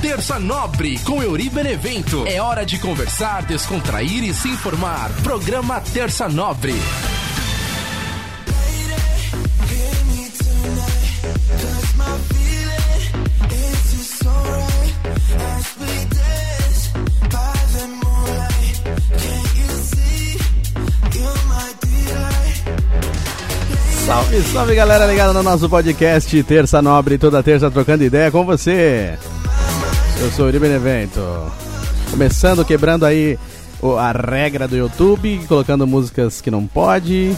Terça Nobre com Euri Benevento. É hora de conversar, descontrair e se informar. Programa Terça Nobre. Salve, salve galera ligada no nosso podcast Terça Nobre, toda terça trocando ideia com você. Eu sou o Uri Benevento. Começando quebrando aí a regra do YouTube, colocando músicas que não pode.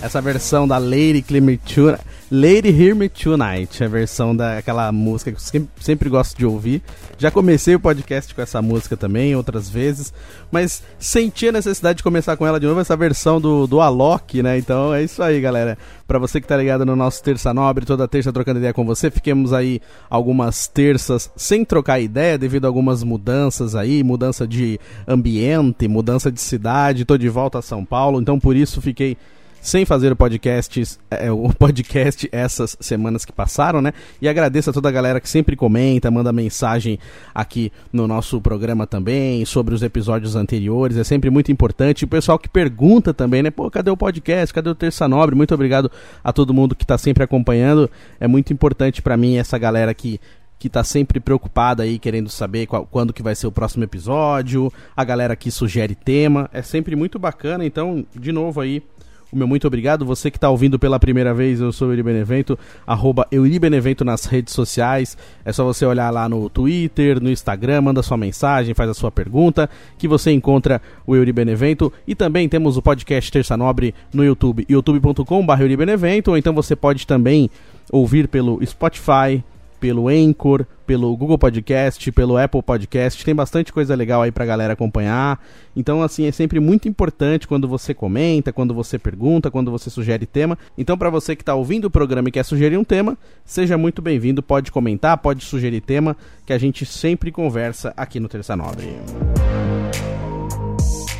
Essa versão da Lady Climatura. Lady Hear Me Tonight, a versão daquela música que eu sempre, sempre, gosto de ouvir. Já comecei o podcast com essa música também, outras vezes, mas senti a necessidade de começar com ela de novo, essa versão do, do Alok, né? Então é isso aí, galera. Pra você que tá ligado no nosso Terça Nobre, toda terça trocando ideia com você, fiquemos aí algumas terças sem trocar ideia, devido a algumas mudanças aí, mudança de ambiente, mudança de cidade, tô de volta a São Paulo, então por isso fiquei sem fazer o podcast, é, o podcast essas semanas que passaram, né? E agradeço a toda a galera que sempre comenta, manda mensagem aqui no nosso programa também, sobre os episódios anteriores, é sempre muito importante. O pessoal que pergunta também, né? Pô, cadê o podcast? Cadê o Terça Nobre? Muito obrigado a todo mundo que está sempre acompanhando. É muito importante para mim essa galera que que tá sempre preocupada aí, querendo saber qual, quando que vai ser o próximo episódio, a galera que sugere tema, é sempre muito bacana, então, de novo aí, o meu muito obrigado. Você que está ouvindo pela primeira vez, eu sou o Euri Benevento, arroba Euri Benevento nas redes sociais. É só você olhar lá no Twitter, no Instagram, manda sua mensagem, faz a sua pergunta, que você encontra o Euri Benevento. E também temos o podcast Terça Nobre no YouTube, youtube.com.br ou então você pode também ouvir pelo Spotify, pelo Anchor, pelo Google Podcast, pelo Apple Podcast. Tem bastante coisa legal aí pra galera acompanhar. Então, assim, é sempre muito importante quando você comenta, quando você pergunta, quando você sugere tema. Então, para você que está ouvindo o programa e quer sugerir um tema, seja muito bem-vindo. Pode comentar, pode sugerir tema, que a gente sempre conversa aqui no Terça Nobre.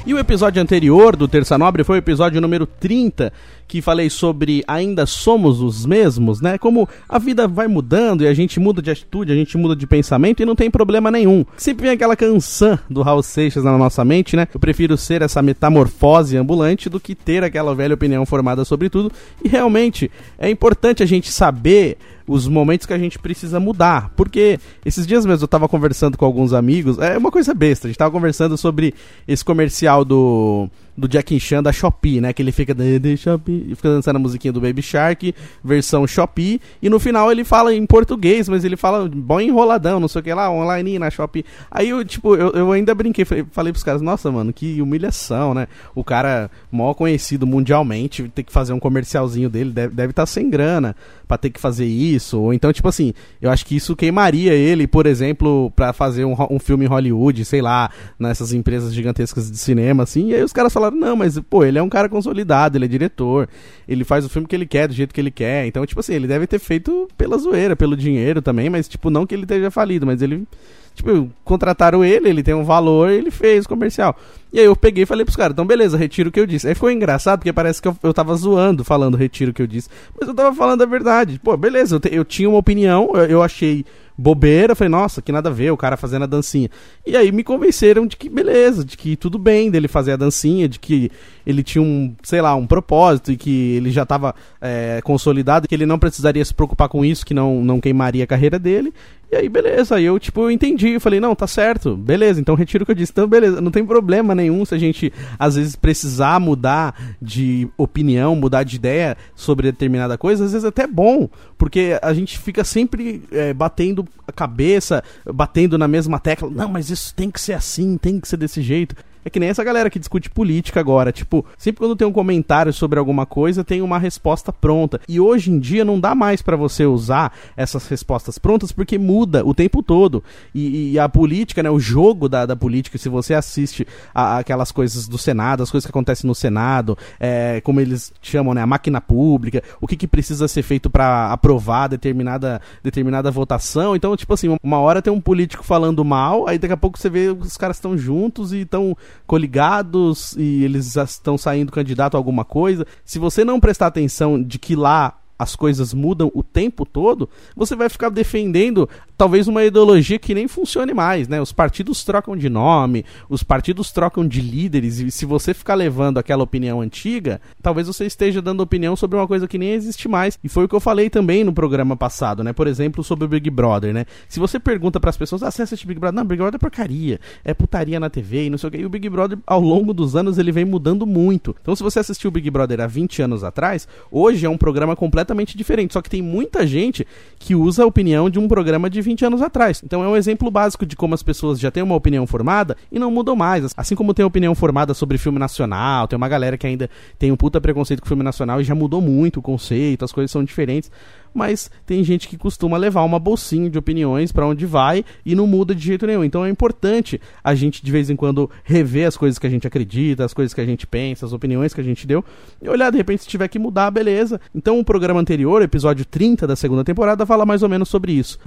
E o episódio anterior do Terça Nobre foi o episódio número 30, que falei sobre ainda somos os mesmos, né? Como a vida vai mudando e a gente muda de atitude, a gente muda de pensamento e não tem problema nenhum. Sempre vem aquela canção do Raul Seixas na nossa mente, né? Eu prefiro ser essa metamorfose ambulante do que ter aquela velha opinião formada sobre tudo. E realmente é importante a gente saber os momentos que a gente precisa mudar. Porque esses dias mesmo eu tava conversando com alguns amigos, é uma coisa besta, a gente tava conversando sobre esse comercial do do Jack Chan da Shopee, né? Que ele fica, Shopee, fica dançando a musiquinha do Baby Shark, versão Shopee, e no final ele fala em português, mas ele fala bom enroladão, não sei o que lá, online na Shopee. Aí eu, tipo, eu, eu ainda brinquei, falei, falei pros caras, nossa, mano, que humilhação, né? O cara maior conhecido mundialmente, ter que fazer um comercialzinho dele, deve estar tá sem grana para ter que fazer isso, ou então, tipo assim, eu acho que isso queimaria ele, por exemplo, para fazer um, um filme em Hollywood, sei lá, nessas empresas gigantescas de cinema, assim, e aí os caras falaram falaram, não, mas, pô, ele é um cara consolidado, ele é diretor, ele faz o filme que ele quer, do jeito que ele quer. Então, tipo assim, ele deve ter feito pela zoeira, pelo dinheiro também, mas, tipo, não que ele esteja falido, mas ele. Tipo, contrataram ele, ele tem um valor, ele fez comercial. E aí eu peguei e falei pros caras, então beleza, retiro o que eu disse. Aí ficou engraçado, porque parece que eu, eu tava zoando, falando retiro o que eu disse. Mas eu tava falando a verdade. Pô, beleza, eu, te, eu tinha uma opinião, eu, eu achei bobeira, falei, nossa, que nada a ver, o cara fazendo a dancinha. E aí me convenceram de que beleza, de que tudo bem dele fazer a dancinha, de que ele tinha um, sei lá, um propósito e que ele já estava é, consolidado, que ele não precisaria se preocupar com isso, que não, não queimaria a carreira dele. E aí, beleza, aí eu, tipo, eu entendi, eu falei, não, tá certo, beleza, então retiro o que eu disse. Então, beleza, não tem problema nenhum se a gente, às vezes, precisar mudar de opinião, mudar de ideia sobre determinada coisa, às vezes é até bom, porque a gente fica sempre é, batendo a cabeça, batendo na mesma tecla, não, mas isso tem que ser assim, tem que ser desse jeito. É que nem essa galera que discute política agora. Tipo, sempre quando tem um comentário sobre alguma coisa, tem uma resposta pronta. E hoje em dia não dá mais para você usar essas respostas prontas porque muda o tempo todo. E, e a política, né? O jogo da, da política, se você assiste a, a aquelas coisas do Senado, as coisas que acontecem no Senado, é, como eles chamam, né? A máquina pública, o que, que precisa ser feito para aprovar determinada, determinada votação. Então, tipo assim, uma hora tem um político falando mal, aí daqui a pouco você vê os caras estão juntos e estão coligados e eles estão saindo candidato a alguma coisa. Se você não prestar atenção de que lá as coisas mudam o tempo todo, você vai ficar defendendo talvez uma ideologia que nem funcione mais, né? Os partidos trocam de nome, os partidos trocam de líderes, e se você ficar levando aquela opinião antiga, talvez você esteja dando opinião sobre uma coisa que nem existe mais. E foi o que eu falei também no programa passado, né? Por exemplo, sobre o Big Brother, né? Se você pergunta para as pessoas, ah, você assiste Big Brother? Não, Big Brother é porcaria, é putaria na TV e não sei o que. E o Big Brother, ao longo dos anos, ele vem mudando muito. Então, se você assistiu o Big Brother há 20 anos atrás, hoje é um programa completamente diferente. Só que tem muita gente que usa a opinião de um programa de 20 anos atrás. Então é um exemplo básico de como as pessoas já têm uma opinião formada e não mudam mais. Assim como tem opinião formada sobre filme nacional, tem uma galera que ainda tem um puta preconceito com filme nacional e já mudou muito o conceito, as coisas são diferentes mas tem gente que costuma levar uma bolsinha de opiniões para onde vai e não muda de jeito nenhum. Então é importante a gente de vez em quando rever as coisas que a gente acredita, as coisas que a gente pensa, as opiniões que a gente deu e olhar de repente se tiver que mudar, beleza. Então o programa anterior, episódio 30 da segunda temporada, fala mais ou menos sobre isso.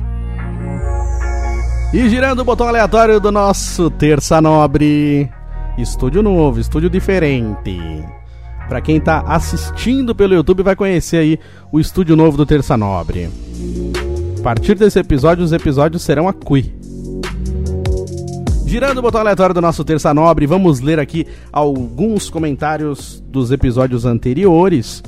E girando o botão aleatório do nosso Terça Nobre. Estúdio novo, estúdio diferente. Para quem tá assistindo pelo YouTube vai conhecer aí o estúdio novo do Terça Nobre. A partir desse episódio, os episódios serão aqui. Girando o botão aleatório do nosso Terça Nobre, vamos ler aqui alguns comentários dos episódios anteriores.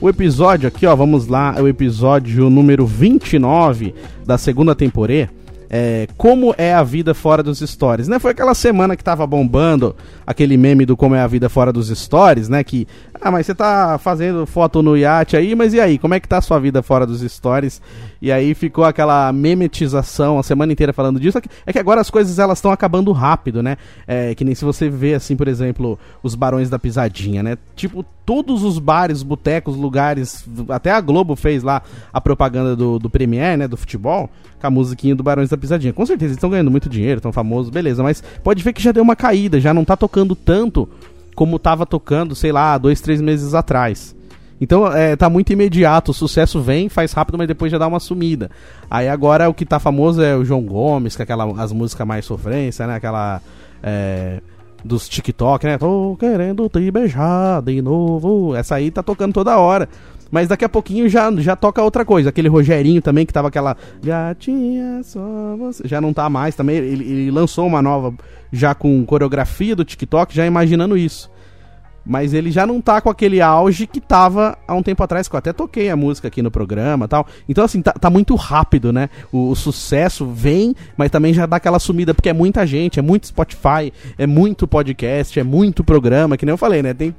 O episódio aqui, ó, vamos lá, é o episódio número 29 da segunda temporada é, como é a vida fora dos stories, né? Foi aquela semana que tava bombando aquele meme do como é a vida fora dos stories, né? Que, ah, mas você tá fazendo foto no iate aí, mas e aí, como é que tá a sua vida fora dos stories? E aí ficou aquela memetização a semana inteira falando disso. É que agora as coisas elas estão acabando rápido, né? É, que nem se você vê, assim, por exemplo, os Barões da Pisadinha, né? Tipo, todos os bares, botecos, lugares, até a Globo fez lá a propaganda do, do Premier, né? Do futebol com a musiquinha do Barões da Pisadinha. Com certeza, eles estão ganhando muito dinheiro, estão famosos, beleza, mas pode ver que já deu uma caída, já não tá tocando tanto como tava tocando, sei lá, dois, três meses atrás. Então é, tá muito imediato, o sucesso vem, faz rápido, mas depois já dá uma sumida. Aí agora o que tá famoso é o João Gomes, que é aquela, as músicas mais sofrência, né? Aquela. É, dos TikTok, né? Tô querendo te beijar de novo. Essa aí tá tocando toda hora. Mas daqui a pouquinho já, já toca outra coisa. Aquele Rogerinho também, que tava aquela. Gatinha, só você. Já não tá mais também. Ele, ele lançou uma nova, já com coreografia do TikTok, já imaginando isso. Mas ele já não tá com aquele auge que tava há um tempo atrás, que eu até toquei a música aqui no programa tal. Então, assim, tá, tá muito rápido, né? O, o, sucesso vem, mas também já dá aquela sumida, porque é muita gente, é muito Spotify, é muito podcast, é muito programa, que nem eu falei, né? Tem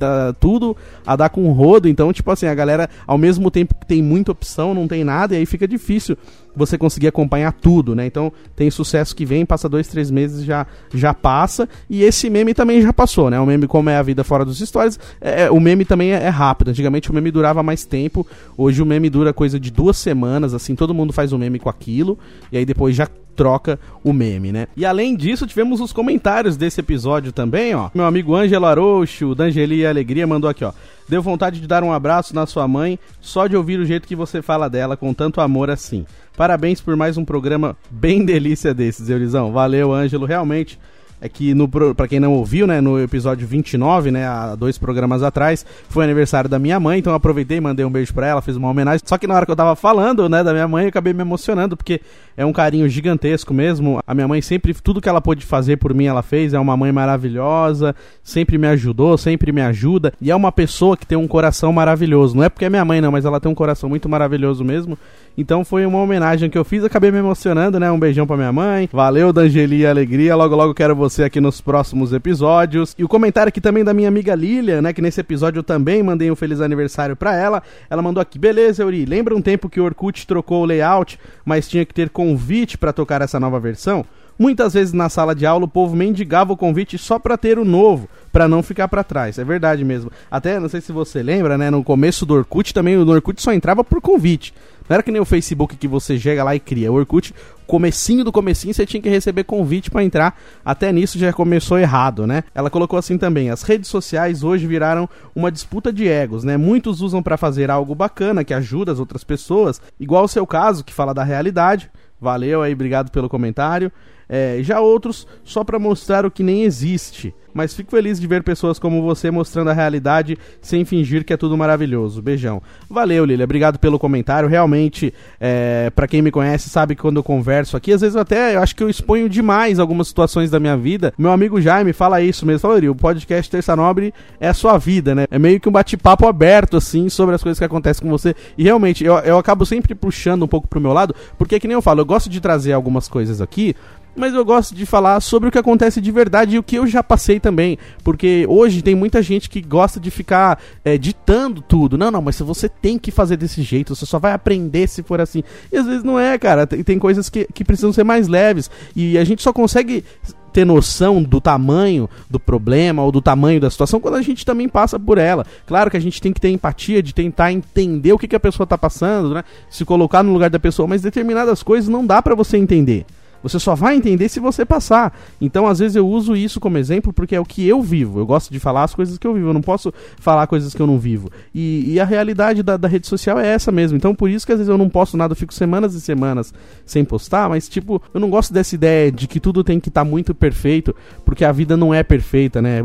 tá tudo a dar com rodo. Então, tipo assim, a galera, ao mesmo tempo que tem muita opção, não tem nada, e aí fica difícil você conseguir acompanhar tudo, né? Então, tem sucesso que vem, passa dois, três meses, já, já passa. E esse meme também já passou, né? O meme Como é a Vida Fora dos Stories, é, é, o meme também é, é, rápido. Antigamente o meme durava mais tempo, hoje o meme dura coisa de duas semanas, assim, todo mundo faz um meme com aquilo, e aí depois já troca o meme, né? E além disso, tivemos os comentários desse episódio também, ó. Meu amigo Ângelo Arocho, da Angeli Alegria, mandou aqui, ó. Deu vontade de dar um abraço na sua mãe só de ouvir o jeito que você fala dela com tanto amor assim. Parabéns por mais um programa bem delícia desses, Eurizão. Valeu, Ângelo. Realmente, é que no para quem não ouviu, né, no episódio 29, né, há dois programas atrás, foi aniversário da minha mãe, então eu aproveitei, mandei um beijo para ela, fiz uma homenagem. Só que na hora que eu tava falando, né, da minha mãe, eu acabei me emocionando porque é um carinho gigantesco mesmo. A minha mãe sempre tudo que ela pôde fazer por mim, ela fez. É uma mãe maravilhosa, sempre me ajudou, sempre me ajuda e é uma pessoa que tem um coração maravilhoso. Não é porque é minha mãe não, mas ela tem um coração muito maravilhoso mesmo. Então foi uma homenagem que eu fiz, acabei me emocionando, né? Um beijão pra minha mãe. Valeu, D'Angeli e Alegria. Logo, logo quero você aqui nos próximos episódios. E o comentário aqui também da minha amiga Lilia, né? Que nesse episódio eu também mandei um feliz aniversário pra ela. Ela mandou aqui: beleza, Euri. Lembra um tempo que o Orkut trocou o layout, mas tinha que ter convite para tocar essa nova versão? Muitas vezes na sala de aula o povo mendigava o convite só para ter o novo, para não ficar para trás. É verdade mesmo. Até, não sei se você lembra, né, no começo do Orkut também, o Orkut só entrava por convite. Não era que nem o Facebook que você chega lá e cria. O Orkut, comecinho do comecinho, você tinha que receber convite para entrar. Até nisso já começou errado, né? Ela colocou assim também: as redes sociais hoje viraram uma disputa de egos, né? Muitos usam para fazer algo bacana que ajuda as outras pessoas, igual o seu caso que fala da realidade. Valeu aí, obrigado pelo comentário. É, já outros só para mostrar o que nem existe mas fico feliz de ver pessoas como você mostrando a realidade sem fingir que é tudo maravilhoso. Beijão. Valeu, Lilia. Obrigado pelo comentário. Realmente, é, para quem me conhece, sabe que quando eu converso aqui, às vezes eu até eu acho que eu exponho demais algumas situações da minha vida. Meu amigo Jaime fala isso mesmo. Fala, o podcast Terça Nobre é a sua vida, né? É meio que um bate-papo aberto, assim, sobre as coisas que acontecem com você. E realmente, eu, eu acabo sempre puxando um pouco pro meu lado, porque que nem eu falo, eu gosto de trazer algumas coisas aqui mas eu gosto de falar sobre o que acontece de verdade e o que eu já passei também. Porque hoje tem muita gente que gosta de ficar é, ditando tudo. Não, não, mas você tem que fazer desse jeito, você só vai aprender se for assim. E às vezes não é, cara. Tem, tem coisas que, que precisam ser mais leves. E a gente só consegue ter noção do tamanho do problema ou do tamanho da situação quando a gente também passa por ela. Claro que a gente tem que ter empatia de tentar entender o que, que a pessoa está passando, né? Se colocar no lugar da pessoa, mas determinadas coisas não dá para você entender. Você só vai entender se você passar. Então, às vezes, eu uso isso como exemplo porque é o que eu vivo. Eu gosto de falar as coisas que eu vivo. Eu não posso falar coisas que eu não vivo. E, e a realidade da, da, rede social é essa mesmo. Então, por isso que às vezes eu não posto nada, eu fico semanas e semanas sem postar. Mas, tipo, eu não gosto dessa ideia de que tudo tem que estar tá muito perfeito, porque a vida não é perfeita, né?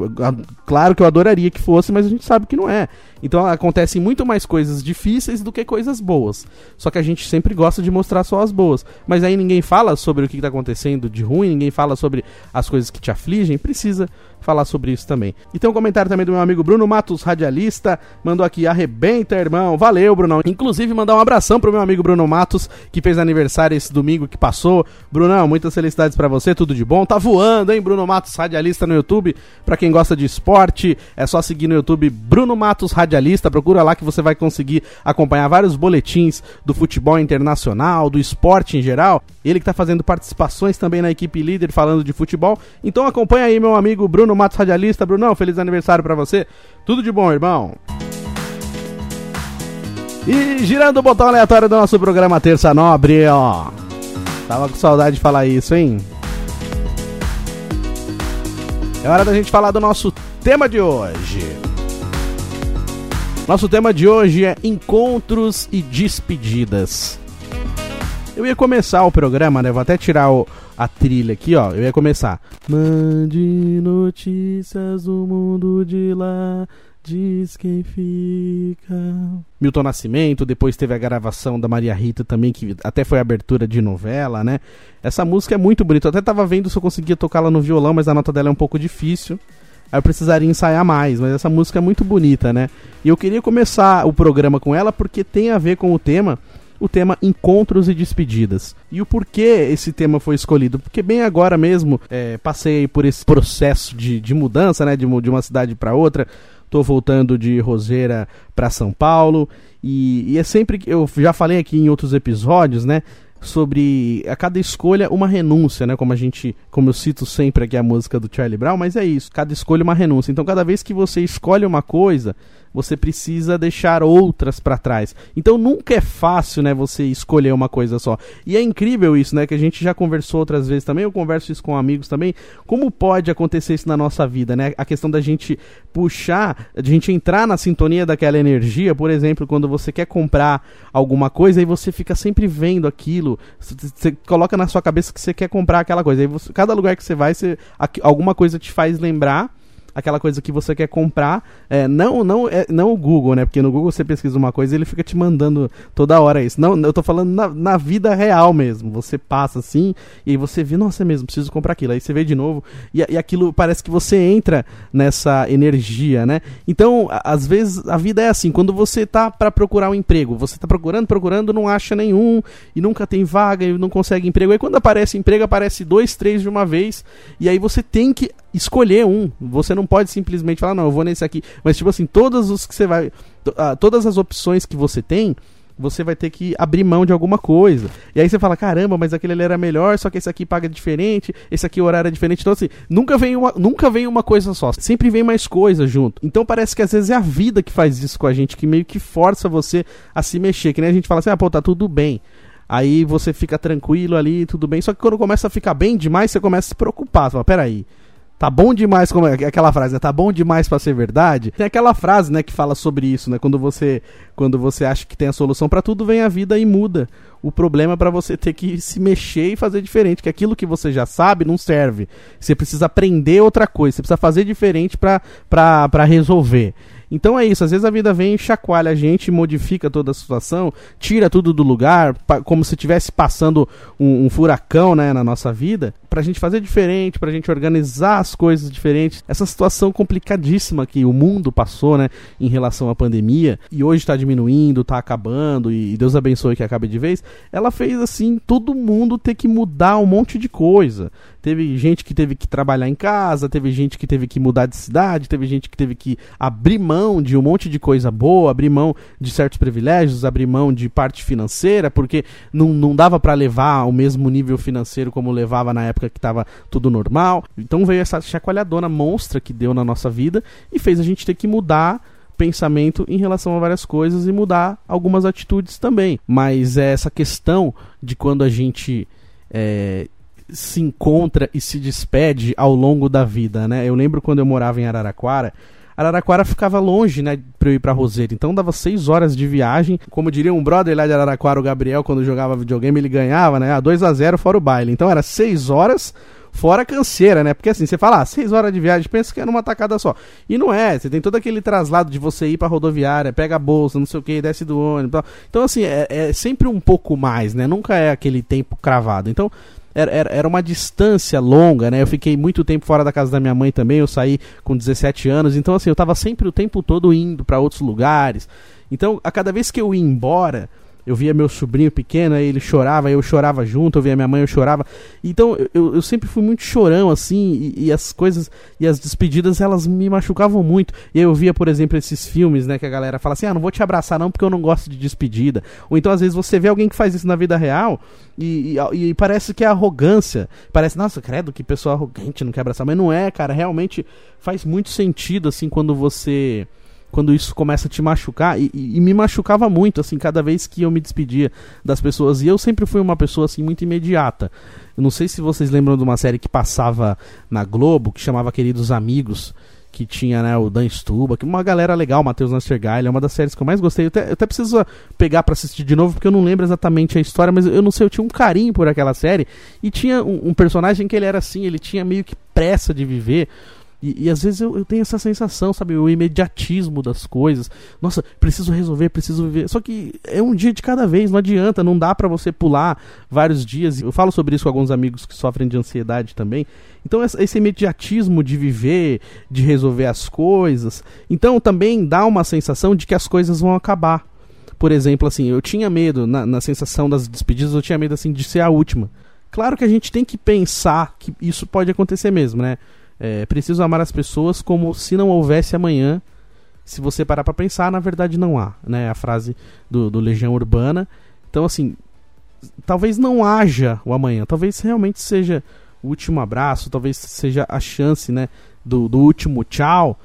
Claro que eu adoraria que fosse, mas a gente sabe que não é. Então acontecem muito mais coisas difíceis do que coisas boas. Só que a gente sempre gosta de mostrar só as boas. Mas aí ninguém fala sobre o que está acontecendo de ruim, ninguém fala sobre as coisas que te afligem. Precisa falar sobre isso também. E tem um comentário também do meu amigo Bruno Matos, radialista, mandou aqui, arrebenta, irmão. Valeu, Brunão. Inclusive, mandar um abração pro meu amigo Bruno Matos, que fez aniversário esse domingo que passou. Brunão, muitas felicidades para você, tudo de bom. Tá voando, hein, Bruno Matos, radialista no YouTube. Para quem gosta de esporte, é só seguir no YouTube Bruno Matos Radialista. Procura lá que você vai conseguir acompanhar vários boletins do futebol internacional, do esporte em geral. Ele que tá fazendo participações também na equipe líder falando de futebol. Então acompanha aí meu amigo Bruno Matos Radialista. Brunão, feliz aniversário para você. Tudo de bom, irmão. E girando o botão aleatório do nosso programa Terça Nobre, ó. Tava com saudade de falar isso, hein? É hora da gente falar do nosso tema de hoje. Nosso tema de hoje é encontros e despedidas. Eu ia começar o programa, né? Vou até tirar o, a trilha aqui, ó. Eu ia começar. Mande notícias do mundo de lá. Diz quem fica. Milton Nascimento, depois teve a gravação da Maria Rita também, que até foi abertura de novela, né? Essa música é muito bonita. Eu até tava vendo se eu conseguia tocá-la no violão, mas a nota dela é um pouco difícil. Aí eu precisaria ensaiar mais, mas essa música é muito bonita, né? E eu queria começar o programa com ela porque tem a ver com o tema o tema encontros e despedidas. E o porquê esse tema foi escolhido? Porque bem agora mesmo é, passei por esse processo de, de mudança, né, de, de uma cidade para outra. Tô voltando de Roseira para São Paulo e, e é sempre que eu já falei aqui em outros episódios, né? Sobre a cada escolha uma renúncia, né? Como a gente, como eu cito sempre aqui a música do Charlie Brown, mas é isso, cada escolha uma renúncia. Então, cada vez que você escolhe uma coisa, você precisa deixar outras para trás. Então nunca é fácil, né, você escolher uma coisa só. E é incrível isso, né, que a gente já conversou outras vezes também, eu converso isso com amigos também, como pode acontecer isso na nossa vida, né? A questão da gente puxar, de a gente entrar na sintonia daquela energia, por exemplo, quando você quer comprar alguma coisa e você fica sempre vendo aquilo, você coloca na sua cabeça que você quer comprar aquela coisa. Aí você, cada lugar que você vai, você, alguma coisa te faz lembrar aquela coisa que você quer comprar. É, não, não, é, não o Google, né? Porque no Google você pesquisa uma coisa e ele fica te mandando toda hora isso. Não, eu tô falando na, na vida real mesmo. Você passa assim e aí você vê, nossa, é mesmo, preciso comprar aquilo. Aí você vê de novo e, e aquilo parece que você entra nessa energia, né? Então, às vezes a vida é assim, quando você tá para procurar um emprego, você tá procurando, procurando, não acha nenhum e nunca tem vaga e não consegue emprego. Aí quando aparece emprego, aparece dois, três de uma vez e aí você tem que escolher um. Você não pode simplesmente falar, não, eu vou nesse aqui. Mas, tipo assim, todas os que você vai. Uh, todas as opções que você tem, você vai ter que abrir mão de alguma coisa. E aí você fala, caramba, mas aquele era melhor, só que esse aqui paga diferente, esse aqui o horário é diferente. Então, assim, nunca vem uma, nunca vem uma coisa só. Sempre vem mais coisa junto. Então parece que às vezes é a vida que faz isso com a gente, que meio que força você a se mexer. Que nem a gente fala assim, ah, pô, tá tudo bem. Aí você fica tranquilo ali, tudo bem. Só que quando começa a ficar bem demais, você começa a se preocupar. Você fala, peraí. Tá bom demais, como é aquela frase, né? Tá bom demais para ser verdade. Tem aquela frase, né, que fala sobre isso, né? Quando você, quando você acha que tem a solução para tudo, vem a vida e muda. O problema é para você ter que se mexer e fazer diferente, que aquilo que você já sabe não serve. Você precisa aprender outra coisa, você precisa fazer diferente para resolver. Então é isso, às vezes a vida vem e chacoalha a gente, modifica toda a situação, tira tudo do lugar, como se estivesse passando um, um, furacão né, na nossa vida, pra gente fazer diferente, pra gente organizar as coisas diferentes. Essa situação complicadíssima que o mundo passou, né, em relação à pandemia, e hoje está diminuindo, está acabando, e Deus abençoe que acabe de vez, ela fez assim, todo mundo ter que mudar um monte de coisa. Teve gente que teve que trabalhar em casa, teve gente que teve que mudar de cidade, teve gente que teve que abrir mão de um monte de coisa boa, abrir mão de certos privilégios, abrir mão de parte financeira, porque não, não dava para levar o mesmo nível financeiro como levava na época que estava tudo normal. Então veio essa chacoalhadona monstra que deu na nossa vida e fez a gente ter que mudar pensamento em relação a várias coisas e mudar algumas atitudes também. Mas é essa questão de quando a gente é, se encontra e se despede ao longo da vida, né? Eu lembro quando eu morava em Araraquara, Araraquara ficava longe, né, pra eu ir pra Roseira. Então dava seis horas de viagem. Como diria um brother lá de Araraquara, o Gabriel, quando jogava videogame, ele ganhava, né? A 2 a 0 fora o baile. Então era seis horas fora canseira, né? Porque assim, você fala, ah, seis horas de viagem, pensa que é numa tacada só. E não é, você tem todo aquele traslado de você ir pra rodoviária, pega a bolsa, não sei o que, desce do ônibus. Então, assim, é, é sempre um pouco mais, né? Nunca é aquele tempo cravado. Então, era, era, era uma distância longa, né? Eu fiquei muito tempo fora da casa da minha mãe também, eu saí com 17 anos, então assim, eu tava sempre o tempo todo indo para outros lugares. Então, a cada vez que eu ia embora, eu via meu sobrinho pequeno, aí ele chorava, eu chorava junto, eu via minha mãe, eu chorava. Então eu, eu sempre fui muito chorão, assim, e, e, as coisas, e as despedidas, elas me machucavam muito. E eu via, por exemplo, esses filmes, né, que a galera fala assim: ah, não vou te abraçar não porque eu não gosto de despedida. Ou então às vezes você vê alguém que faz isso na vida real e, e, e parece que é arrogância. Parece, nossa, credo, que pessoa arrogante, não quer abraçar. Mas não é, cara, realmente faz muito sentido, assim, quando você quando isso começa a te machucar, e, e, me machucava muito, assim, cada vez que eu me despedia das pessoas, e eu sempre fui uma pessoa, assim, muito imediata. Eu não sei se vocês lembram de uma série que passava na Globo, que chamava Queridos Amigos, que tinha, né, o Dan Stuba, que uma galera legal, Matheus Nastergaile, é uma das séries que eu mais gostei. Eu até, eu até preciso pegar para assistir de novo, porque eu não lembro exatamente a história, mas eu não sei, eu tinha um carinho por aquela série, e tinha um, um personagem que ele era assim, ele tinha meio que pressa de viver, e, e, às vezes eu, eu, tenho essa sensação, sabe? O imediatismo das coisas. Nossa, preciso resolver, preciso viver. Só que é um dia de cada vez, não adianta, não dá para você pular vários dias. Eu falo sobre isso com alguns amigos que sofrem de ansiedade também. Então, esse imediatismo de viver, de resolver as coisas. Então, também dá uma sensação de que as coisas vão acabar. Por exemplo, assim, eu tinha medo, na, na sensação das despedidas, eu tinha medo, assim, de ser a última. Claro que a gente tem que pensar que isso pode acontecer mesmo, né? É, preciso amar as pessoas como se não houvesse amanhã. Se você parar para pensar, na verdade não há, né? A frase do, do Legião Urbana. Então, assim, talvez não haja o amanhã. Talvez realmente seja o último abraço, talvez seja a chance, né? Do, do último tchau.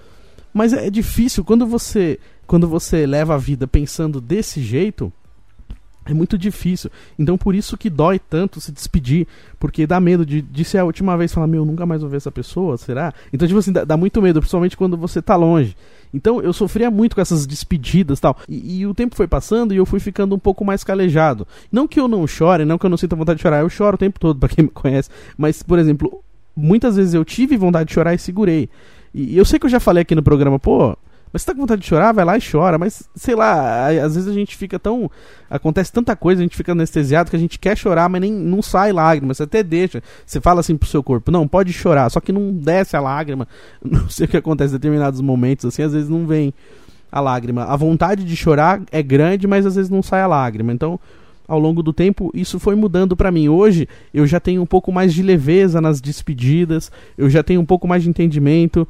Mas é difícil quando você quando você leva a vida pensando desse jeito é muito difícil. Então por isso que dói tanto se despedir. Porque dá medo de, de ser a última vez falar, meu, nunca mais vou ver essa pessoa, será? Então, tipo assim, dá, dá muito medo, principalmente quando você tá longe. Então eu sofria muito com essas despedidas tal. E, e o tempo foi passando e eu fui ficando um pouco mais calejado. Não que eu não chore, não que eu não sinta vontade de chorar, eu choro o tempo todo, para quem me conhece. Mas, por exemplo, muitas vezes eu tive vontade de chorar e segurei. E, e eu sei que eu já falei aqui no programa, pô, mas se tá com vontade de chorar, vai lá e chora. Mas, sei lá, às vezes a gente fica tão. Acontece tanta coisa, a gente fica anestesiado que a gente quer chorar, mas nem não sai lágrima. Você até deixa. Você fala assim pro seu corpo, não, pode chorar, só que não desce a lágrima. Não sei o que acontece em determinados momentos, assim, às vezes não vem a lágrima. A vontade de chorar é grande, mas às vezes não sai a lágrima. Então, ao longo do tempo, isso foi mudando para mim. Hoje, eu já tenho um pouco mais de leveza nas despedidas, eu já tenho um pouco mais de entendimento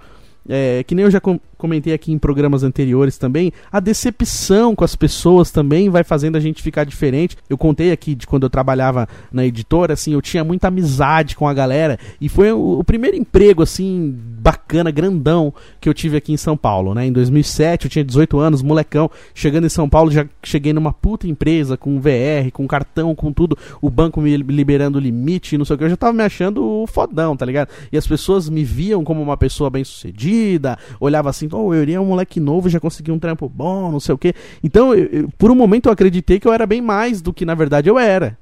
é, que nem eu já com comentei aqui em programas anteriores também, a decepção com as pessoas também vai fazendo a gente ficar diferente. Eu contei aqui de quando eu trabalhava na editora, assim, eu tinha muita amizade com a galera e foi o, o primeiro emprego, assim, bacana, grandão que eu tive aqui em São Paulo, né? Em 2007, eu tinha 18 anos, molecão, chegando em São Paulo, já cheguei numa puta empresa com VR, com cartão, com tudo, o banco me liberando limite, não sei o que, eu já tava me achando fodão, tá ligado? E as pessoas me viam como uma pessoa bem-sucedida, olhava assim, oh, eu iria um moleque novo, já consegui um trampo bom, não sei o que. Então, eu, eu, por um momento eu acreditei que eu era bem mais do que na verdade eu era.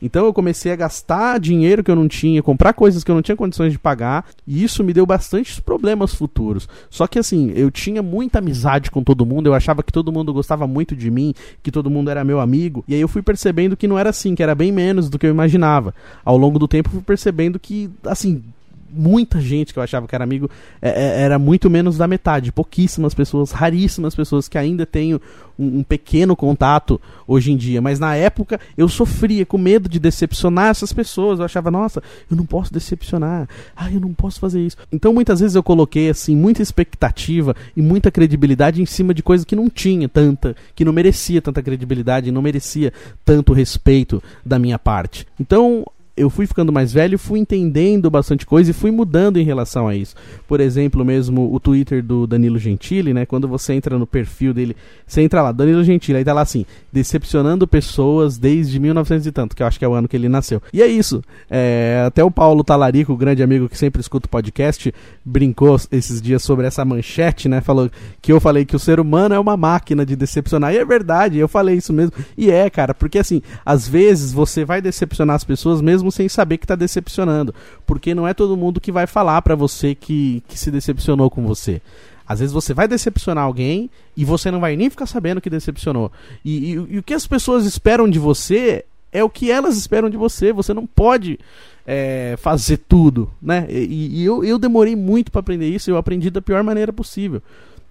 Então eu comecei a gastar dinheiro que eu não tinha, comprar coisas que eu não tinha condições de pagar, e isso me deu bastantes problemas futuros. Só que assim, eu tinha muita amizade com todo mundo, eu achava que todo mundo gostava muito de mim, que todo mundo era meu amigo, e aí eu fui percebendo que não era assim, que era bem menos do que eu imaginava. Ao longo do tempo eu fui percebendo que, assim, muita gente que eu achava que era amigo é, é, era muito menos da metade. Pouquíssimas pessoas, raríssimas pessoas que ainda tenho um, um, pequeno contato hoje em dia. Mas na época eu sofria com medo de decepcionar essas pessoas. Eu achava, nossa, eu não posso decepcionar. Ah, eu não posso fazer isso. Então muitas vezes eu coloquei assim muita expectativa e muita credibilidade em cima de coisa que não tinha tanta, que não merecia tanta credibilidade, não merecia tanto respeito da minha parte. Então eu fui ficando mais velho, fui entendendo bastante coisa e fui mudando em relação a isso. Por exemplo, mesmo o Twitter do Danilo Gentili, né? Quando você entra no perfil dele, você entra lá, Danilo Gentili, aí tá lá assim, decepcionando pessoas desde 1900 e tanto, que eu acho que é o ano que ele nasceu. E é isso. É, até o Paulo Talarico, o grande amigo que sempre escuta o podcast, brincou esses dias sobre essa manchete, né? Falou que eu falei que o ser humano é uma máquina de decepcionar. E é verdade, eu falei isso mesmo. E é, cara, porque assim, às vezes você vai decepcionar as pessoas mesmo mesmo sem saber que está decepcionando. Porque não é todo mundo que vai falar para você que, que se decepcionou com você. Às vezes você vai decepcionar alguém e você não vai nem ficar sabendo que decepcionou. E, e, e o que as pessoas esperam de você é o que elas esperam de você. Você não pode é, fazer tudo, né? E, e eu, eu demorei muito para aprender isso. Eu aprendi da pior maneira possível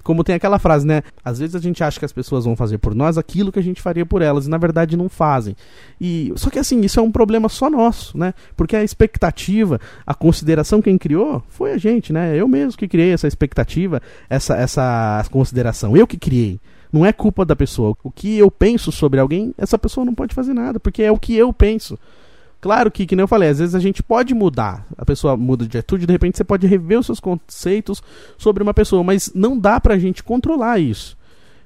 como tem aquela frase, né? Às vezes a gente acha que as pessoas vão fazer por nós aquilo que a gente faria por elas e na verdade não fazem. E só que assim, isso é um problema só nosso, né? Porque a expectativa, a consideração quem criou foi a gente, né? Eu mesmo que criei essa expectativa, essa essa consideração, eu que criei. Não é culpa da pessoa. O que eu penso sobre alguém, essa pessoa não pode fazer nada, porque é o que eu penso. Claro que, que nem eu falei, às vezes a gente pode mudar. A pessoa muda de atitude, de repente você pode rever os seus conceitos sobre uma pessoa, mas não dá pra gente controlar isso.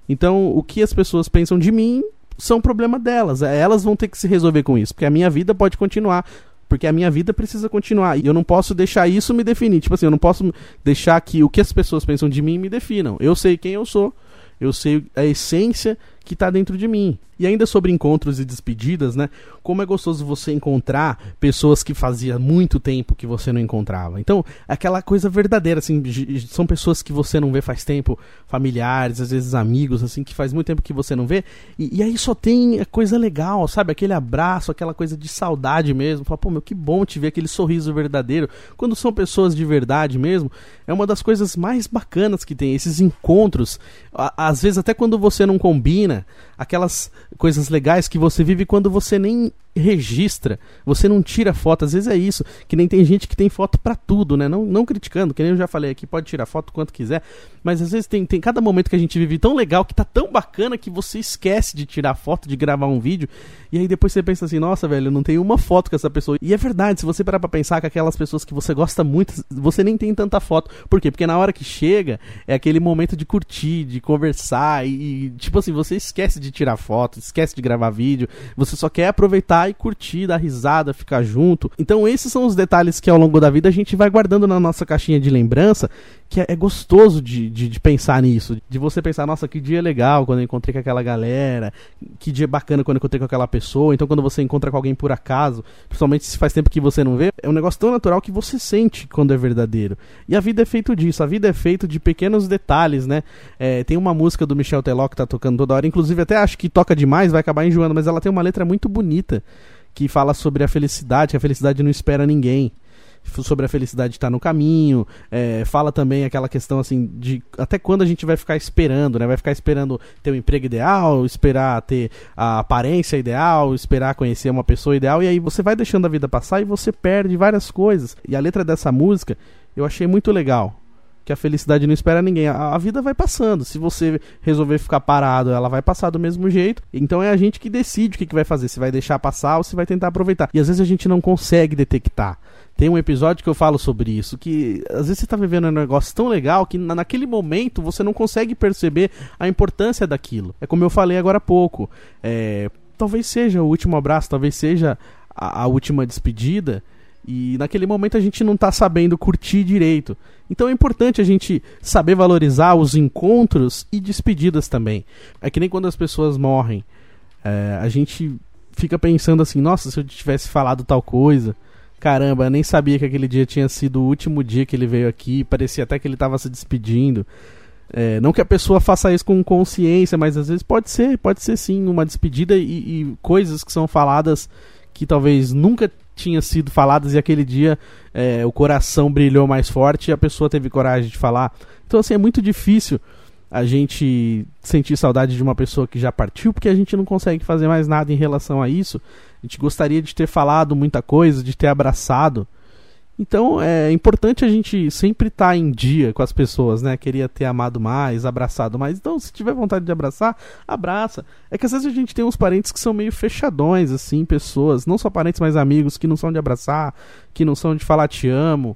Então, o que as pessoas pensam de mim são problema delas. É, elas vão ter que se resolver com isso, porque a minha vida pode continuar. Porque a minha vida precisa continuar. E eu não posso deixar isso me definir. Tipo assim, eu não posso deixar que o que as pessoas pensam de mim me definam. Eu sei quem eu sou. Eu sei a essência que está dentro de mim. E ainda sobre encontros e despedidas, né? Como é gostoso você encontrar pessoas que fazia muito tempo que você não encontrava. Então, aquela coisa verdadeira, assim, são pessoas que você não vê faz tempo, familiares, às vezes amigos, assim, que faz muito tempo que você não vê. E, e aí só tem coisa legal, sabe? Aquele abraço, aquela coisa de saudade mesmo. Fala, pô, meu, que bom te ver aquele sorriso verdadeiro. Quando são pessoas de verdade mesmo, é uma das coisas mais bacanas que tem. Esses encontros, às vezes até quando você não combina, aquelas coisas legais que você vive quando você nem registra, você não tira foto, às vezes é isso, que nem tem gente que tem foto para tudo, né? Não, não criticando, que nem eu já falei aqui, pode tirar foto quanto quiser, mas às vezes tem, tem cada momento que a gente vive tão legal, que tá tão bacana que você esquece de tirar foto, de gravar um vídeo, e aí depois você pensa assim, nossa, velho, não tenho uma foto com essa pessoa. E é verdade, se você parar pra pensar que aquelas pessoas que você gosta muito, você nem tem tanta foto. Por quê? Porque na hora que chega, é aquele momento de curtir, de conversar, e, e tipo assim, você esquece de tirar foto, esquece de gravar vídeo, você só quer aproveitar e curtir, dar risada, ficar junto. Então esses são os detalhes que ao longo da vida a gente vai guardando na nossa caixinha de lembrança, que é, é gostoso de, de, de, pensar nisso. De você pensar, nossa, que dia legal quando eu encontrei com aquela galera, que dia bacana quando eu encontrei com aquela pessoa. Então quando você encontra com alguém por acaso, principalmente se faz tempo que você não vê, é um negócio tão natural que você sente quando é verdadeiro. E a vida é feito disso, a vida é feito de pequenos detalhes, né? É, tem uma música do Michel Teló que tá tocando toda hora, inclusive até acho que toca demais, vai acabar enjoando, mas ela tem uma letra muito bonita que fala sobre a felicidade, que a felicidade não espera ninguém sobre a felicidade estar no caminho, é, fala também aquela questão assim de até quando a gente vai ficar esperando, né? Vai ficar esperando ter o um emprego ideal, esperar ter a aparência ideal, esperar conhecer uma pessoa ideal, e aí você vai deixando a vida passar e você perde várias coisas. E a letra dessa música eu achei muito legal. Que a felicidade não espera ninguém. A, a, vida vai passando. Se você resolver ficar parado, ela vai passar do mesmo jeito. Então é a gente que decide o que, que vai fazer. Se vai deixar passar ou se vai tentar aproveitar. E às vezes a gente não consegue detectar. Tem um episódio que eu falo sobre isso, que às vezes você está vivendo um negócio tão legal que naquele momento você não consegue perceber a importância daquilo. É como eu falei agora há pouco. É, talvez seja o último abraço, talvez seja a, a última despedida. E naquele momento a gente não está sabendo curtir direito. Então é importante a gente saber valorizar os encontros e despedidas também. É que nem quando as pessoas morrem. É, a gente fica pensando assim: nossa, se eu tivesse falado tal coisa. Caramba, eu nem sabia que aquele dia tinha sido o último dia que ele veio aqui. Parecia até que ele estava se despedindo. É, não que a pessoa faça isso com consciência, mas às vezes pode ser, pode ser sim uma despedida e, e coisas que são faladas que talvez nunca tinha sido faladas e aquele dia é, o coração brilhou mais forte e a pessoa teve coragem de falar. Então, assim, é muito difícil a gente sentir saudade de uma pessoa que já partiu, porque a gente não consegue fazer mais nada em relação a isso. A gente gostaria de ter falado muita coisa, de ter abraçado. Então é importante a gente sempre estar tá em dia com as pessoas, né? Queria ter amado mais, abraçado mais. Então, se tiver vontade de abraçar, abraça. É que às vezes a gente tem uns parentes que são meio fechadões, assim, pessoas, não só parentes, mas amigos, que não são de abraçar, que não são de falar te amo.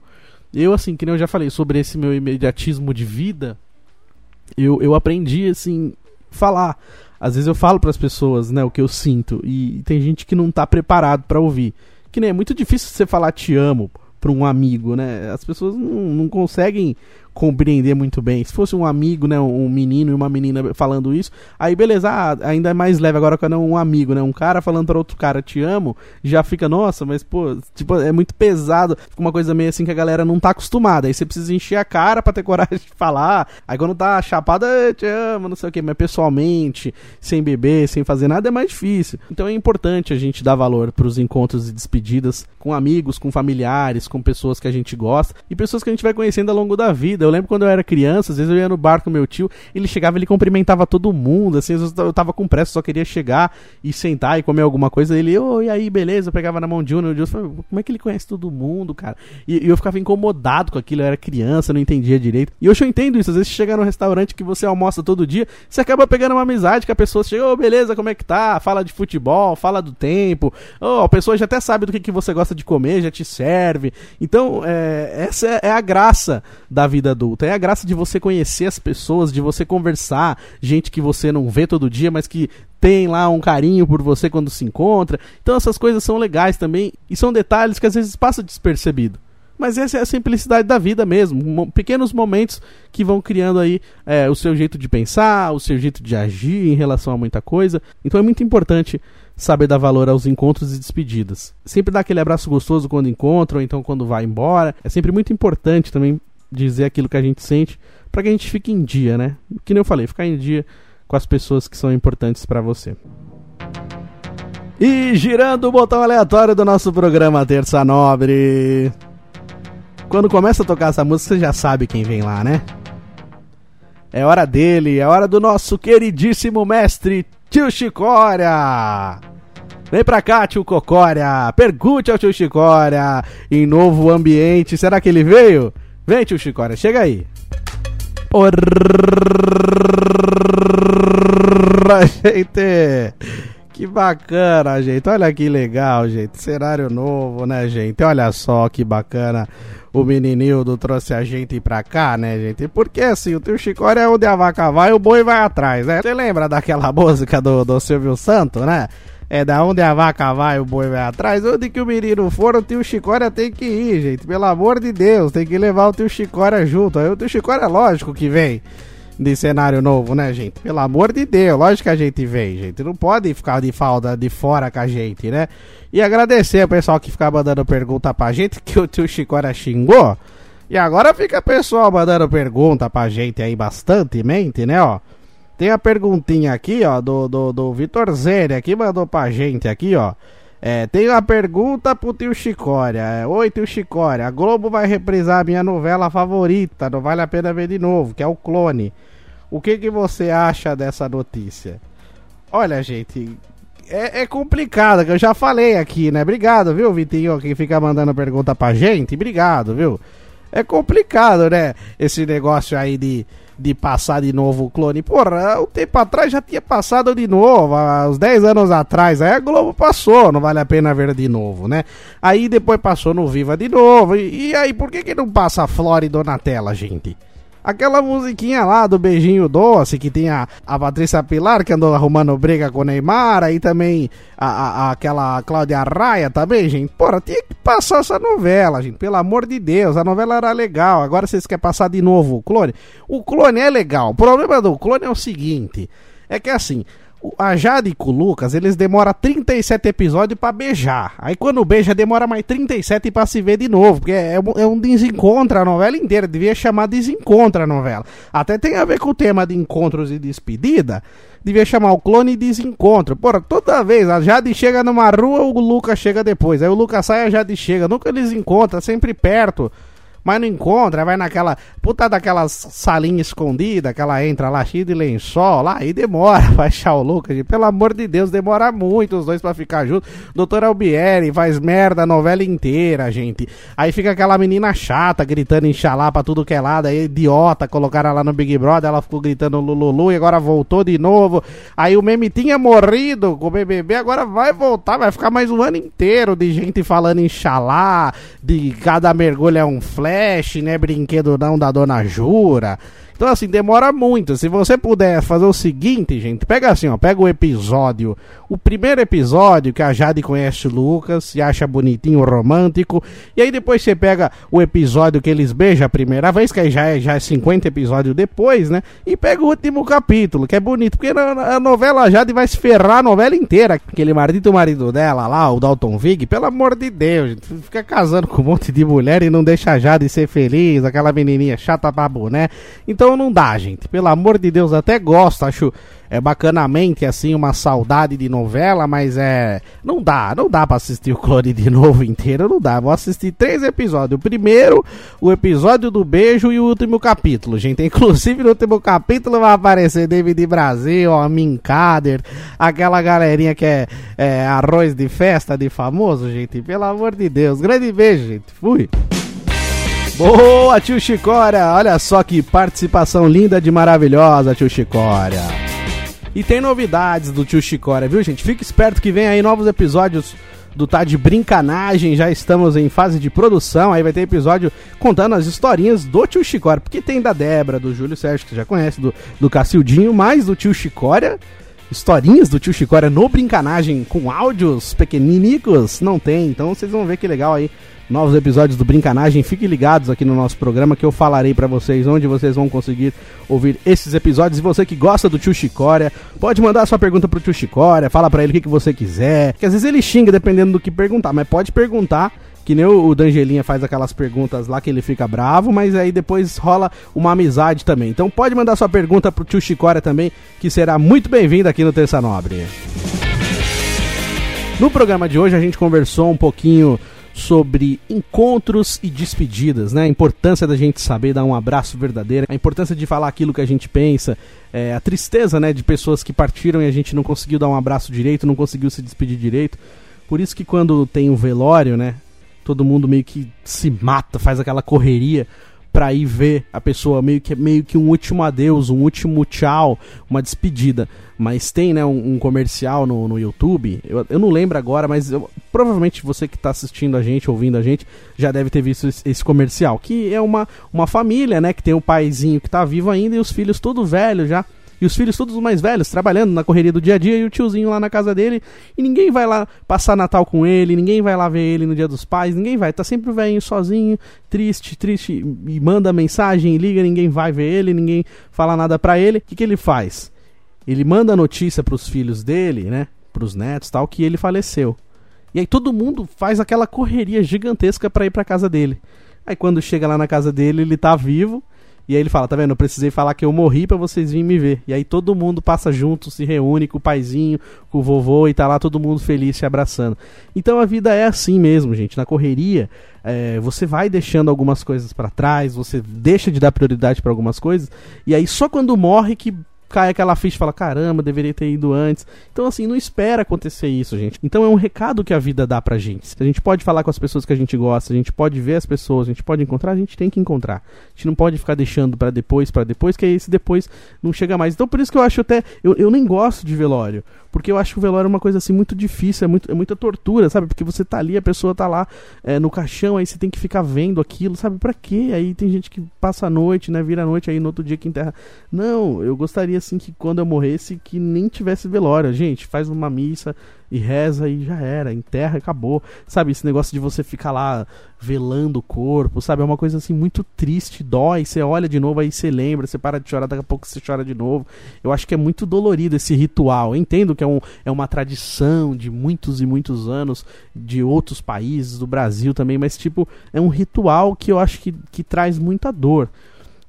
Eu, assim, que nem eu já falei sobre esse meu imediatismo de vida, eu, eu aprendi, assim, falar. Às vezes eu falo para as pessoas, né, o que eu sinto, e tem gente que não tá preparado para ouvir. Que nem é muito difícil você falar te amo para um amigo, né? As pessoas não, não conseguem compreender muito bem. Se fosse um amigo, né, um menino e uma menina falando isso, aí beleza, ah, ainda é mais leve agora quando é um amigo, né, um cara falando para outro cara te amo, já fica, nossa, mas pô, tipo, é muito pesado, fica uma coisa meio assim que a galera não tá acostumada. Aí você precisa encher a cara para ter coragem de falar. Aí quando tá chapada, te amo, não sei o que, mas pessoalmente, sem beber, sem fazer nada é mais difícil. Então é importante a gente dar valor para os encontros e despedidas com amigos, com familiares, com pessoas que a gente gosta e pessoas que a gente vai conhecendo ao longo da vida. Eu lembro quando eu era criança, às vezes eu ia no bar com meu tio, ele chegava, ele cumprimentava todo mundo, assim, eu tava com pressa, só queria chegar e sentar e comer alguma coisa. Ele, oi, aí, beleza, eu pegava na mão de um, e eu falava, como é que ele conhece todo mundo, cara? E, e, eu ficava incomodado com aquilo, eu era criança, não entendia direito. E hoje eu entendo isso, às vezes você chega num restaurante que você almoça todo dia, você acaba pegando uma amizade que a pessoa chega, ô, oh, beleza, como é que tá? Fala de futebol, fala do tempo, oh, a pessoa já até sabe do que, que você gosta de comer, já te serve. Então, é, essa é a graça da vida adulta, é a graça de você conhecer as pessoas, de você conversar, gente que você não vê todo dia, mas que tem lá um carinho por você quando se encontra. Então essas coisas são legais também e são detalhes que às vezes passa despercebido. Mas essa é a simplicidade da vida mesmo. Pequenos momentos que vão criando aí é, o seu jeito de pensar, o seu jeito de agir em relação a muita coisa. Então é muito importante saber dar valor aos encontros e despedidas. Sempre dar aquele abraço gostoso quando encontra, ou então quando vai embora. É sempre muito importante também dizer aquilo que a gente sente para que a gente fique em dia, né? Que nem eu falei, ficar em dia com as pessoas que são importantes para você. E girando o botão aleatório do nosso programa Terça Nobre. Quando começa a tocar essa música, você já sabe quem vem lá, né? É hora dele, é hora do nosso queridíssimo mestre Tio Chicória. Vem pra cá, tio Cocória. Pergunte ao tio Chicória. Em novo ambiente. Será que ele veio? Vem, tio Chicória, chega aí. Gente. Que bacana, gente. Olha que legal, gente. Cenário novo, né, gente? Olha só que bacana. O meninildo trouxe a gente pra cá, né, gente? Porque assim, o tio Chicória é onde a vaca vai, o boi vai atrás, né? Você lembra daquela música do, do Silvio Santo, né? É da onde a vaca vai, o boi vai atrás. Onde que o menino for, o tio Chicória tem que ir, gente. Pelo amor de Deus, tem que levar o tio Chicória junto. Aí o tio Chicória, lógico que vem de cenário novo, né, gente? Pelo amor de Deus, lógico que a gente vem, gente. Não pode ficar de falda de fora com a gente, né? E agradecer ao pessoal que fica mandando pergunta pra gente, que o tio Chicória xingou. E agora fica pessoal mandando pergunta pra gente aí bastantemente, né, ó. Tem a perguntinha aqui, ó, do, do, do Vitor Zene, aqui mandou pra gente aqui, ó. É, tem uma pergunta pro tio Chicória. É, Oi, tio Chicória. A Globo vai reprisar a minha novela favorita, não vale a pena ver de novo, que é o Clone. O que, que você acha dessa notícia? Olha, gente, é, é, complicado, que eu já falei aqui, né? Obrigado, viu, Vitinho, que fica mandando pergunta pra gente. Obrigado, viu? é complicado, né? Esse negócio aí de, de passar de novo o clone. Porra, um tempo atrás já tinha passado de novo, há uns 10 anos atrás. Aí a Globo passou, não vale a pena ver de novo, né? Aí depois passou no Viva de novo. E, e aí, por que, que não passa a Flórida na tela, gente? Aquela musiquinha lá do Beijinho Doce, que tem a, a Patrícia Pilar, que andou arrumando briga com o Neymar, aí também a, a, aquela Cláudia Raia também, gente. Porra, tinha que passar essa novela, gente. Pelo amor de Deus, a novela era legal. Agora vocês querem passar de novo o clone? O clone é legal. O problema do clone é o seguinte: é que assim, a Jade com o Lucas, eles demoram 37 episódios para beijar. Aí quando beija, demora mais 37 para se ver de novo. Porque é, é um desencontro a novela inteira. Devia chamar desencontro a novela. Até tem a ver com o tema de encontros e despedida. Devia chamar o clone de desencontro. Porra, toda vez a Jade chega numa rua, o Lucas chega depois. Aí o Lucas sai, a Jade chega. Nunca eles encontram, sempre perto mas não encontra, vai naquela puta daquela salinha escondida, que ela entra lá cheia de lençol lá, e demora pra achar o Lucas, pelo amor de Deus, demora muito os dois pra ficar juntos. Doutor Albieri faz merda a novela inteira, gente. Aí fica aquela menina chata gritando enxalá pra tudo que é lado, aí idiota, colocaram lá no Big Brother, ela ficou gritando Lululu e agora voltou de novo. Aí o meme tinha morrido com o BBB, agora vai voltar, vai ficar mais um ano inteiro de gente falando enxalá, de cada mergulho é um flash Flash, né? Brinquedo não da Dona Jura. Então, assim, demora muito. Se você puder fazer o seguinte, gente, pega assim, ó, pega o episódio, o primeiro episódio que a Jade conhece o Lucas e acha bonitinho, romântico, e aí depois você pega o episódio que eles beijam a primeira vez, que aí já é, já é 50 episódios depois, né? E pega o último capítulo, que é bonito, porque a novela a Jade vai se ferrar a novela inteira. Aquele marido, marido dela lá, o Dalton Vig, pelo amor de Deus, gente, fica casando com um monte de mulher e não deixa a Jade ser feliz, aquela menininha chata pra boné. Então então não dá, gente. Pelo amor de Deus, até gosto, acho é bacanamente assim uma saudade de novela, mas é não dá, não dá para assistir o Clone de novo inteiro, não dá. Vou assistir três episódios. O primeiro, o episódio do beijo e o último capítulo, gente. Inclusive no último capítulo vai aparecer David Brasil, a Minkader, aquela galerinha que é, é arroz de festa de famoso, gente. Pelo amor de Deus. Grande beijo, gente. Fui. Boa, tio Chicória! Olha só que participação linda de maravilhosa, tio Chicória. E tem novidades do tio Chicória, viu, gente? Fique esperto que vem aí novos episódios do Tá de Brincanagem. Já estamos em fase de produção. Aí vai ter episódio contando as historinhas do tio Chicória. Porque tem da Débora, do Júlio Sérgio, que você já conhece, do, do Cacildinho, mais do tio Chicória. Historinhas do tio Chicória no Brincanagem com áudios pequeninicos? Não tem. Então vocês vão ver que legal aí novos episódios do Brincanagem. Fiquem ligados aqui no nosso programa que eu falarei para vocês onde vocês vão conseguir ouvir esses episódios. E você que gosta do Tio Chicória, pode mandar sua pergunta pro Tio Chicória, fala para ele o que, que você quiser. Que às vezes ele xinga dependendo do que perguntar, mas pode perguntar. Que nem o Dangelinha faz aquelas perguntas lá que ele fica bravo, mas aí depois rola uma amizade também. Então pode mandar sua pergunta pro tio Chicória também, que será muito bem-vindo aqui no Terça Nobre. No programa de hoje a gente conversou um pouquinho sobre encontros e despedidas, né? A importância da gente saber dar um abraço verdadeiro, a importância de falar aquilo que a gente pensa, é, a tristeza, né, de pessoas que partiram e a gente não conseguiu dar um abraço direito, não conseguiu se despedir direito. Por isso que quando tem o velório, né, todo mundo meio que se mata, faz aquela correria para ir ver a pessoa meio que meio que um último adeus, um último tchau, uma despedida. Mas tem, né, um, um comercial no, no YouTube. Eu, eu não lembro agora, mas eu, provavelmente você que está assistindo a gente, ouvindo a gente, já deve ter visto esse, esse, comercial. Que é uma, uma família, né, que tem um paizinho que está vivo ainda e os filhos tudo velho já e os filhos todos mais velhos, trabalhando na correria do dia a dia, e o tiozinho lá na casa dele, e ninguém vai lá passar Natal com ele, ninguém vai lá ver ele no dia dos pais, ninguém vai, tá sempre o velhinho sozinho, triste, triste, e manda mensagem, liga, ninguém vai ver ele, ninguém fala nada pra ele. O que, que ele faz? Ele manda notícia pros filhos dele, né, pros netos tal, que ele faleceu. E aí todo mundo faz aquela correria gigantesca para ir pra casa dele. Aí quando chega lá na casa dele, ele tá vivo, e aí ele fala, tá vendo? Eu precisei falar que eu morri para vocês virem me ver. E aí todo mundo passa junto, se reúne com o paizinho, com o vovô e tá lá todo mundo feliz se abraçando. Então a vida é assim mesmo, gente. Na correria, é, você vai deixando algumas coisas para trás, você deixa de dar prioridade para algumas coisas, e aí só quando morre que cai aquela ficha e fala, caramba, deveria ter ido antes. Então, assim, não espera acontecer isso, gente. Então é um recado que a vida dá pra gente. A gente pode falar com as pessoas que a gente gosta, a gente pode ver as pessoas, a gente pode encontrar, a gente tem que encontrar. A gente não pode ficar deixando para depois, para depois, que aí esse depois não chega mais. Então por isso que eu acho até. Eu, eu nem gosto de velório. Porque eu acho que o velório é uma coisa assim muito difícil, é, muito, é muita tortura, sabe? Porque você tá ali, a pessoa tá lá é, no caixão, aí você tem que ficar vendo aquilo, sabe? Pra quê? Aí tem gente que passa a noite, né? Vira a noite aí no outro dia que enterra. Não, eu gostaria assim que quando eu morresse, que nem tivesse velório. Gente, faz uma missa, e reza e já era, enterra e acabou. Sabe, esse negócio de você ficar lá velando o corpo, sabe? É uma coisa assim muito triste, dói. Você olha de novo, aí você lembra, você para de chorar, daqui a pouco você chora de novo. Eu acho que é muito dolorido esse ritual. Eu entendo que é, um, é uma tradição de muitos e muitos anos, de outros países, do Brasil também, mas tipo, é um ritual que eu acho que, que traz muita dor.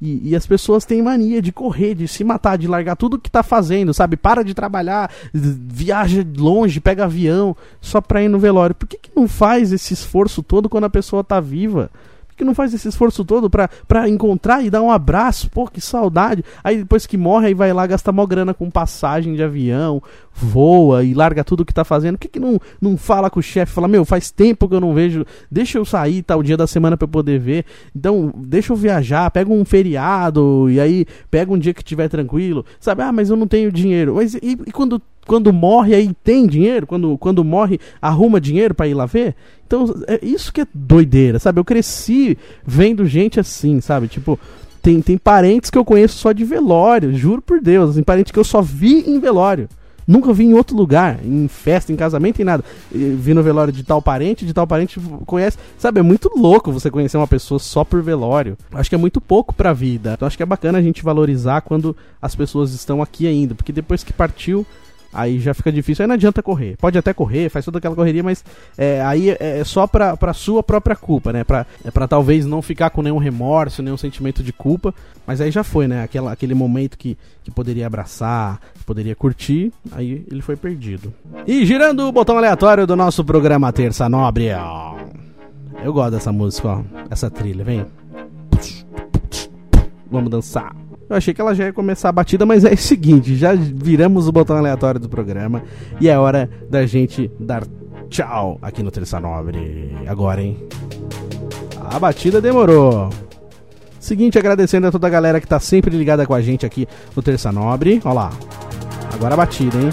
E, e, as pessoas têm mania de correr, de se matar, de largar tudo que tá fazendo, sabe? Para de trabalhar, viaja longe, pega avião, só pra ir no velório. Por que, que não faz esse esforço todo quando a pessoa tá viva? Que não faz esse esforço todo pra, pra encontrar e dar um abraço? Pô, que saudade. Aí depois que morre, aí vai lá gastar mó grana com passagem de avião, voa e larga tudo que tá fazendo. Por que, que não, não fala com o chefe? Fala, meu, faz tempo que eu não vejo, deixa eu sair tal dia da semana pra eu poder ver. Então, deixa eu viajar, pega um feriado e aí pega um dia que tiver tranquilo. Sabe, ah, mas eu não tenho dinheiro. Mas e, e quando quando morre aí tem dinheiro, quando, quando morre arruma dinheiro para ir lá ver. Então, é isso que é doideira, sabe? Eu cresci vendo gente assim, sabe? Tipo, tem, tem parentes que eu conheço só de velório, juro por Deus, assim, parentes que eu só vi em velório. Nunca vi em outro lugar, em festa, em casamento, em nada. Vi no velório de tal parente, de tal parente conhece. Sabe, é muito louco você conhecer uma pessoa só por velório. Acho que é muito pouco pra vida. Então acho que é bacana a gente valorizar quando as pessoas estão aqui ainda. Porque depois que partiu, aí já fica difícil. Aí não adianta correr. Pode até correr, faz toda aquela correria, mas é, aí é, é só pra, pra sua própria culpa, né? Pra, é pra talvez não ficar com nenhum remorso, nenhum sentimento de culpa. Mas aí já foi, né? Aquela, aquele momento que, que poderia abraçar, que poderia curtir, aí ele foi perdido. E girando o botão aleatório do nosso programa Terça Nobre. Eu gosto dessa música, ó. Essa trilha, vem. Vamos dançar. Eu achei que ela já ia começar a batida, mas é o seguinte, já viramos o botão aleatório do programa e é hora da gente dar tchau aqui no Terça Nobre. Agora, hein? A batida demorou. Seguinte, agradecendo a toda a galera que tá sempre ligada com a gente aqui no Terça Nobre. Olha lá. Agora a batida, hein?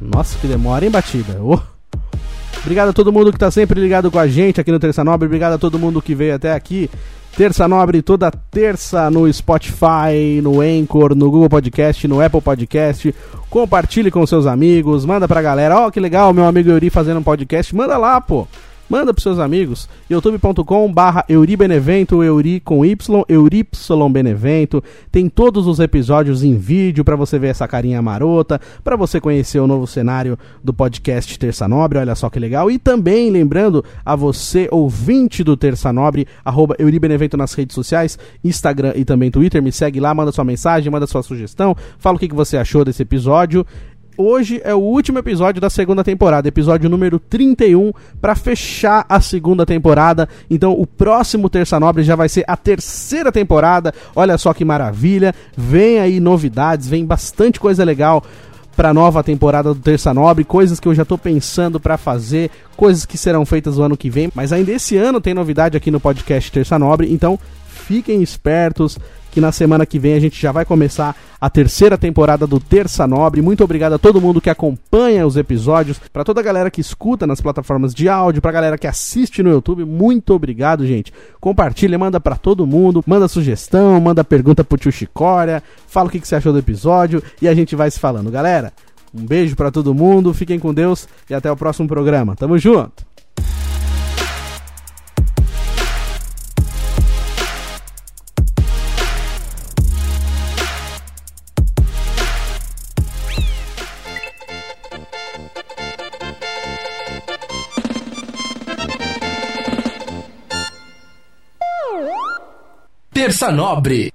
Nossa, que demora, hein, batida? Oh. Obrigado a todo mundo que tá sempre ligado com a gente aqui no Terça Nobre. Obrigado a todo mundo que veio até aqui. Terça Nobre toda terça no Spotify, no Anchor, no Google Podcast, no Apple Podcast. Compartilhe com seus amigos, manda pra galera. Ó, oh, que legal, meu amigo Yuri fazendo um podcast. Manda lá, pô. Manda pros seus amigos. youtube.com barra Euribenevento, Euri com Y, Eurypsilon Benevento. Tem todos os episódios em vídeo para você ver essa carinha marota, para você conhecer o novo cenário do podcast Terça Nobre, olha só que legal. E também lembrando a você, ouvinte do Terça Nobre, arroba Euribenevento nas redes sociais, Instagram e também Twitter, me segue lá, manda sua mensagem, manda sua sugestão, fala o que, que você achou desse episódio hoje é o último episódio da segunda temporada, episódio número 31, para fechar a segunda temporada. Então, o próximo Terça Nobre já vai ser a terceira temporada. Olha só que maravilha! Vem aí novidades, vem bastante coisa legal para nova temporada do Terça Nobre, coisas que eu já tô pensando para fazer, coisas que serão feitas no ano que vem, mas ainda esse ano tem novidade aqui no podcast Terça Nobre, então fiquem espertos que na semana que vem a gente já vai começar a terceira temporada do Terça Nobre. Muito obrigado a todo mundo que acompanha os episódios, para toda a galera que escuta nas plataformas de áudio, pra galera que assiste no YouTube. Muito obrigado, gente. Compartilha, manda para todo mundo, manda sugestão, manda pergunta pro tio Chicória, fala o que, que você achou do episódio e a gente vai se falando, galera. Um beijo para todo mundo, fiquem com Deus e até o próximo programa. Tamo junto! Sanobre Nobre.